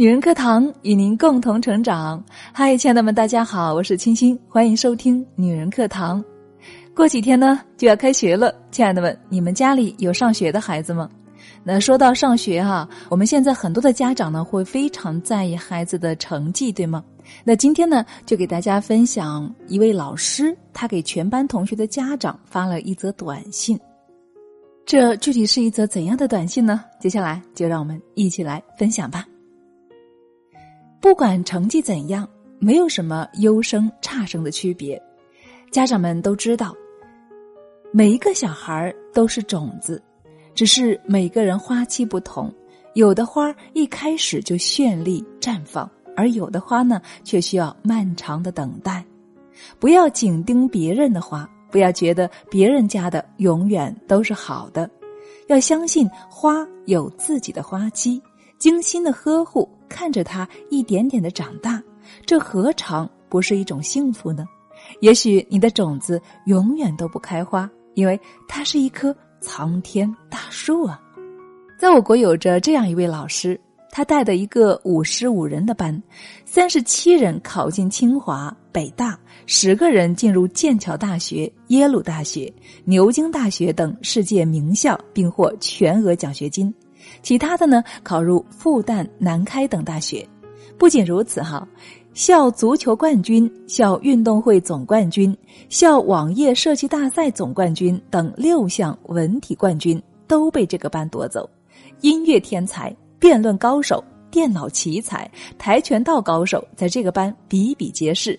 女人课堂与您共同成长。嗨，亲爱的们，大家好，我是青青，欢迎收听女人课堂。过几天呢就要开学了，亲爱的们，你们家里有上学的孩子吗？那说到上学哈，我们现在很多的家长呢会非常在意孩子的成绩，对吗？那今天呢就给大家分享一位老师，他给全班同学的家长发了一则短信。这具体是一则怎样的短信呢？接下来就让我们一起来分享吧。不管成绩怎样，没有什么优生差生的区别。家长们都知道，每一个小孩都是种子，只是每个人花期不同。有的花一开始就绚丽绽放，而有的花呢，却需要漫长的等待。不要紧盯别人的花，不要觉得别人家的永远都是好的。要相信花有自己的花期，精心的呵护。看着它一点点的长大，这何尝不是一种幸福呢？也许你的种子永远都不开花，因为它是一棵苍天大树啊！在我国有着这样一位老师，他带的一个五十五人的班，三十七人考进清华、北大，十个人进入剑桥大学、耶鲁大学、牛津大学等世界名校，并获全额奖学金。其他的呢，考入复旦、南开等大学。不仅如此，哈，校足球冠军、校运动会总冠军、校网页设计大赛总冠军等六项文体冠军都被这个班夺走。音乐天才、辩论高手、电脑奇才、跆拳道高手在这个班比比皆是。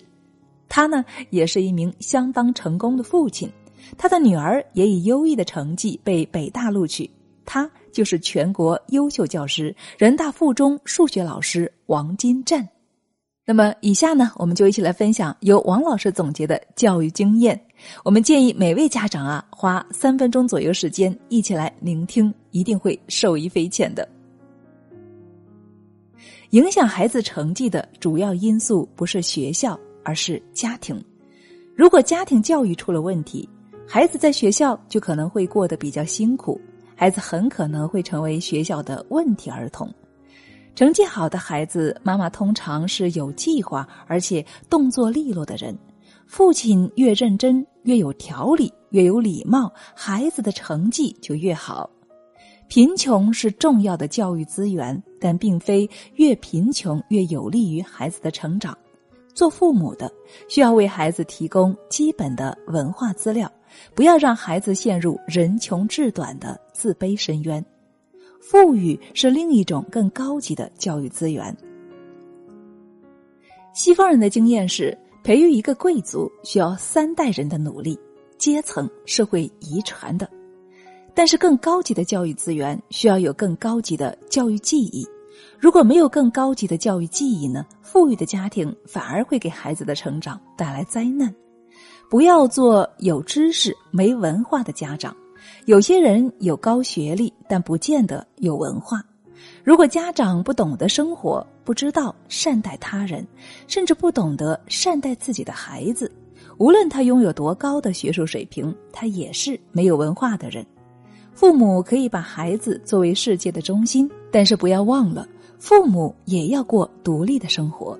他呢，也是一名相当成功的父亲。他的女儿也以优异的成绩被北大录取。他。就是全国优秀教师、人大附中数学老师王金战。那么，以下呢，我们就一起来分享由王老师总结的教育经验。我们建议每位家长啊，花三分钟左右时间一起来聆听，一定会受益匪浅的。影响孩子成绩的主要因素不是学校，而是家庭。如果家庭教育出了问题，孩子在学校就可能会过得比较辛苦。孩子很可能会成为学校的问题儿童。成绩好的孩子，妈妈通常是有计划而且动作利落的人。父亲越认真、越有条理、越有礼貌，孩子的成绩就越好。贫穷是重要的教育资源，但并非越贫穷越有利于孩子的成长。做父母的需要为孩子提供基本的文化资料。不要让孩子陷入人穷志短的自卑深渊。富裕是另一种更高级的教育资源。西方人的经验是，培育一个贵族需要三代人的努力，阶层是会遗传的。但是，更高级的教育资源需要有更高级的教育记忆。如果没有更高级的教育记忆呢？富裕的家庭反而会给孩子的成长带来灾难。不要做有知识没文化的家长。有些人有高学历，但不见得有文化。如果家长不懂得生活，不知道善待他人，甚至不懂得善待自己的孩子，无论他拥有多高的学术水平，他也是没有文化的人。父母可以把孩子作为世界的中心，但是不要忘了，父母也要过独立的生活。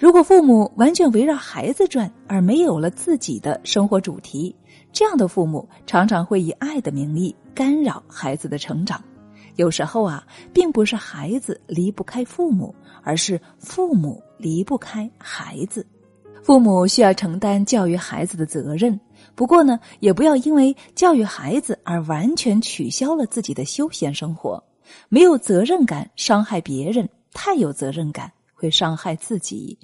如果父母完全围绕孩子转，而没有了自己的生活主题，这样的父母常常会以爱的名义干扰孩子的成长。有时候啊，并不是孩子离不开父母，而是父母离不开孩子。父母需要承担教育孩子的责任，不过呢，也不要因为教育孩子而完全取消了自己的休闲生活。没有责任感伤害别人，太有责任感会伤害自己。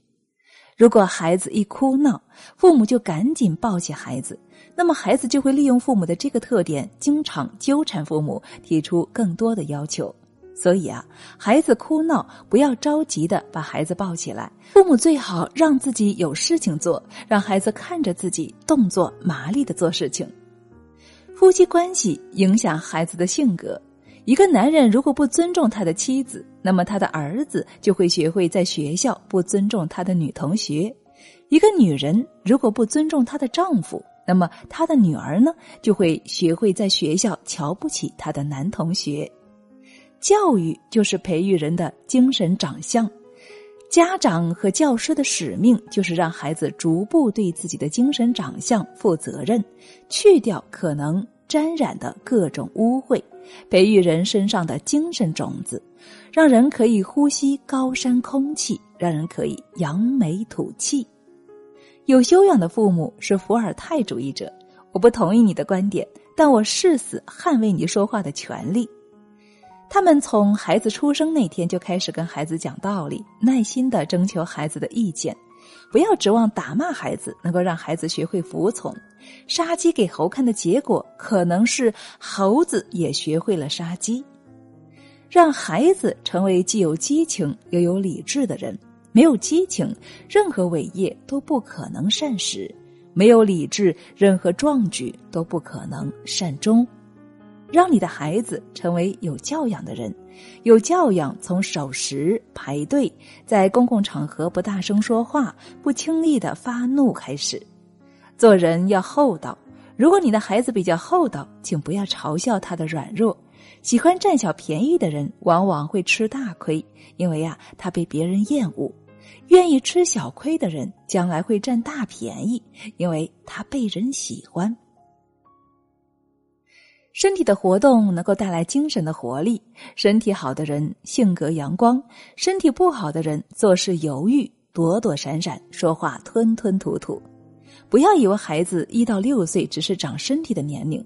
如果孩子一哭闹，父母就赶紧抱起孩子，那么孩子就会利用父母的这个特点，经常纠缠父母，提出更多的要求。所以啊，孩子哭闹不要着急的把孩子抱起来，父母最好让自己有事情做，让孩子看着自己动作麻利的做事情。夫妻关系影响孩子的性格。一个男人如果不尊重他的妻子，那么他的儿子就会学会在学校不尊重他的女同学；一个女人如果不尊重她的丈夫，那么她的女儿呢就会学会在学校瞧不起她的男同学。教育就是培育人的精神长相。家长和教师的使命就是让孩子逐步对自己的精神长相负责任，去掉可能沾染的各种污秽，培育人身上的精神种子，让人可以呼吸高山空气，让人可以扬眉吐气。有修养的父母是伏尔泰主义者，我不同意你的观点，但我誓死捍卫你说话的权利。他们从孩子出生那天就开始跟孩子讲道理，耐心的征求孩子的意见，不要指望打骂孩子能够让孩子学会服从。杀鸡给猴看的结果，可能是猴子也学会了杀鸡。让孩子成为既有激情又有理智的人。没有激情，任何伟业都不可能善始；没有理智，任何壮举都不可能善终。让你的孩子成为有教养的人，有教养从守时、排队，在公共场合不大声说话、不轻易的发怒开始。做人要厚道。如果你的孩子比较厚道，请不要嘲笑他的软弱。喜欢占小便宜的人，往往会吃大亏，因为呀，他被别人厌恶；愿意吃小亏的人，将来会占大便宜，因为他被人喜欢。身体的活动能够带来精神的活力。身体好的人性格阳光，身体不好的人做事犹豫、躲躲闪闪，说话吞吞吐吐。不要以为孩子一到六岁只是长身体的年龄。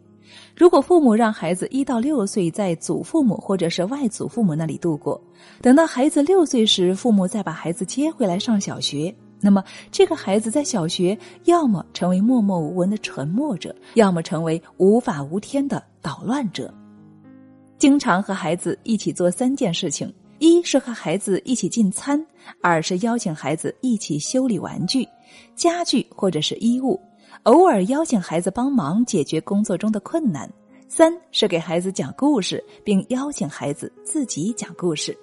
如果父母让孩子一到六岁在祖父母或者是外祖父母那里度过，等到孩子六岁时，父母再把孩子接回来上小学。那么，这个孩子在小学要么成为默默无闻的沉默者，要么成为无法无天的捣乱者。经常和孩子一起做三件事情：一是和孩子一起进餐；二是邀请孩子一起修理玩具、家具或者是衣物；偶尔邀请孩子帮忙解决工作中的困难；三是给孩子讲故事，并邀请孩子自己讲故事。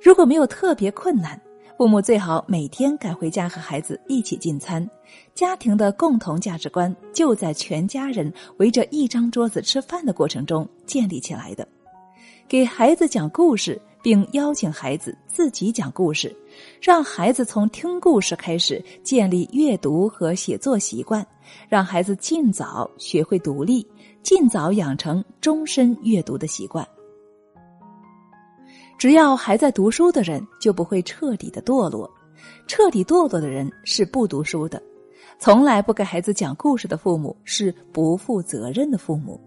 如果没有特别困难，父母最好每天赶回家和孩子一起进餐，家庭的共同价值观就在全家人围着一张桌子吃饭的过程中建立起来的。给孩子讲故事，并邀请孩子自己讲故事，让孩子从听故事开始建立阅读和写作习惯，让孩子尽早学会独立，尽早养成终身阅读的习惯。只要还在读书的人，就不会彻底的堕落；彻底堕落的人是不读书的。从来不给孩子讲故事的父母是不负责任的父母。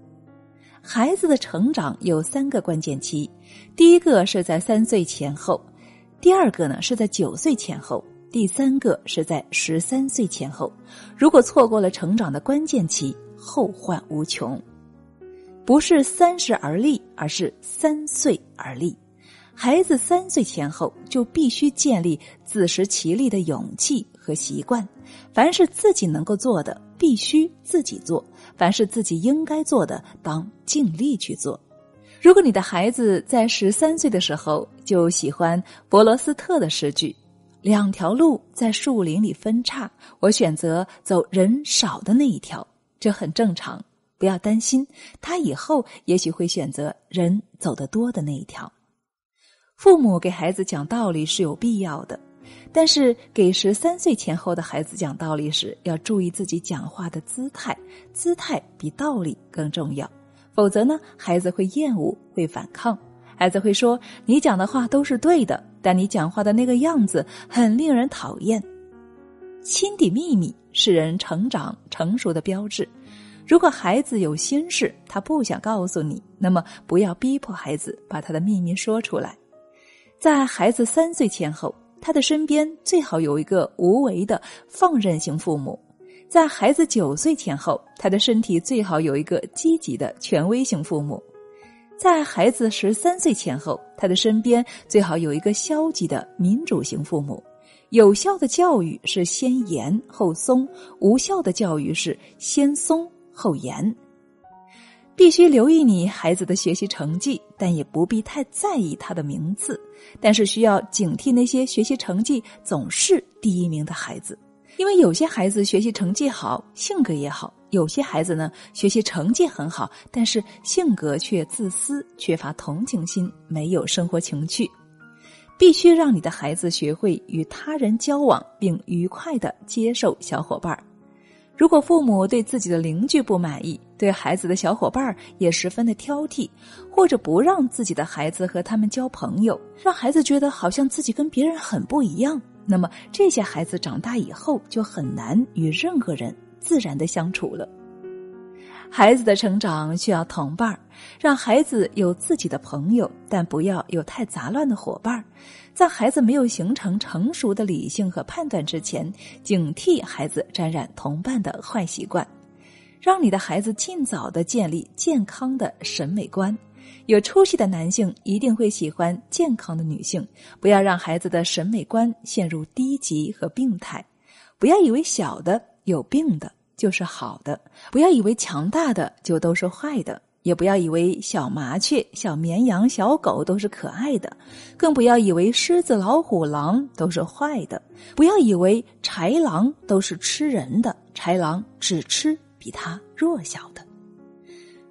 孩子的成长有三个关键期，第一个是在三岁前后，第二个呢是在九岁前后，第三个是在十三岁前后。如果错过了成长的关键期，后患无穷。不是三十而立，而是三岁而立。孩子三岁前后就必须建立自食其力的勇气和习惯，凡是自己能够做的，必须自己做；凡是自己应该做的，当尽力去做。如果你的孩子在十三岁的时候就喜欢伯罗斯特的诗句：“两条路在树林里分叉，我选择走人少的那一条”，这很正常，不要担心，他以后也许会选择人走得多的那一条。父母给孩子讲道理是有必要的，但是给十三岁前后的孩子讲道理时，要注意自己讲话的姿态，姿态比道理更重要。否则呢，孩子会厌恶，会反抗。孩子会说：“你讲的话都是对的，但你讲话的那个样子很令人讨厌。”心底秘密是人成长成熟的标志。如果孩子有心事，他不想告诉你，那么不要逼迫孩子把他的秘密说出来。在孩子三岁前后，他的身边最好有一个无为的放任型父母；在孩子九岁前后，他的身体最好有一个积极的权威型父母；在孩子十三岁前后，他的身边最好有一个消极的民主型父母。有效的教育是先严后松，无效的教育是先松后严。必须留意你孩子的学习成绩，但也不必太在意他的名次。但是需要警惕那些学习成绩总是第一名的孩子。因为有些孩子学习成绩好，性格也好；有些孩子呢，学习成绩很好，但是性格却自私，缺乏同情心，没有生活情趣。必须让你的孩子学会与他人交往，并愉快的接受小伙伴儿。如果父母对自己的邻居不满意，对孩子的小伙伴也十分的挑剔，或者不让自己的孩子和他们交朋友，让孩子觉得好像自己跟别人很不一样，那么这些孩子长大以后就很难与任何人自然的相处了。孩子的成长需要同伴儿，让孩子有自己的朋友，但不要有太杂乱的伙伴儿。在孩子没有形成成熟的理性和判断之前，警惕孩子沾染同伴的坏习惯，让你的孩子尽早的建立健康的审美观。有出息的男性一定会喜欢健康的女性，不要让孩子的审美观陷入低级和病态。不要以为小的有病的。就是好的，不要以为强大的就都是坏的，也不要以为小麻雀、小绵羊、小狗都是可爱的，更不要以为狮子、老虎、狼都是坏的，不要以为豺狼都是吃人的，豺狼只吃比它弱小的。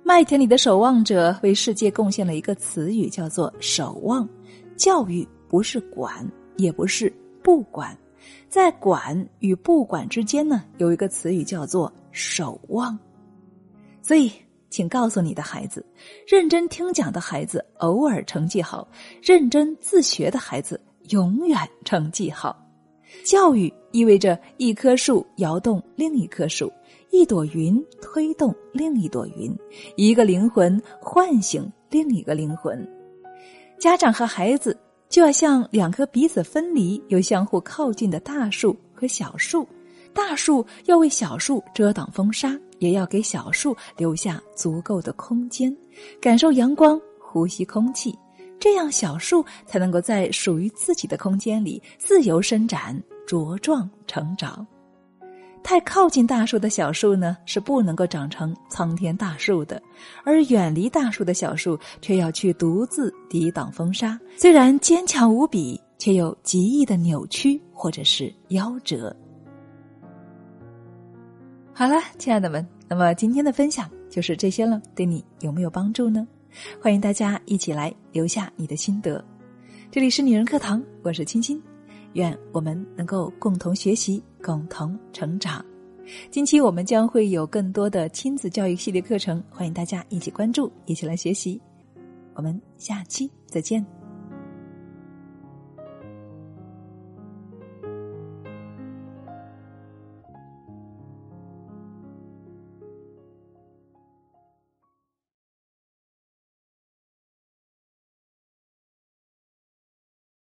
麦田里的守望者为世界贡献了一个词语，叫做“守望”。教育不是管，也不是不管。在管与不管之间呢，有一个词语叫做“守望”。所以，请告诉你的孩子，认真听讲的孩子偶尔成绩好，认真自学的孩子永远成绩好。教育意味着一棵树摇动另一棵树，一朵云推动另一朵云，一个灵魂唤醒另一个灵魂。家长和孩子。就要像两棵彼此分离又相互靠近的大树和小树，大树要为小树遮挡风沙，也要给小树留下足够的空间，感受阳光，呼吸空气，这样小树才能够在属于自己的空间里自由伸展、茁壮成长。太靠近大树的小树呢，是不能够长成苍天大树的；而远离大树的小树，却要去独自抵挡风沙。虽然坚强无比，却又极易的扭曲或者是夭折。好了，亲爱的们，那么今天的分享就是这些了，对你有没有帮助呢？欢迎大家一起来留下你的心得。这里是女人课堂，我是青青。愿我们能够共同学习，共同成长。近期我们将会有更多的亲子教育系列课程，欢迎大家一起关注，一起来学习。我们下期再见。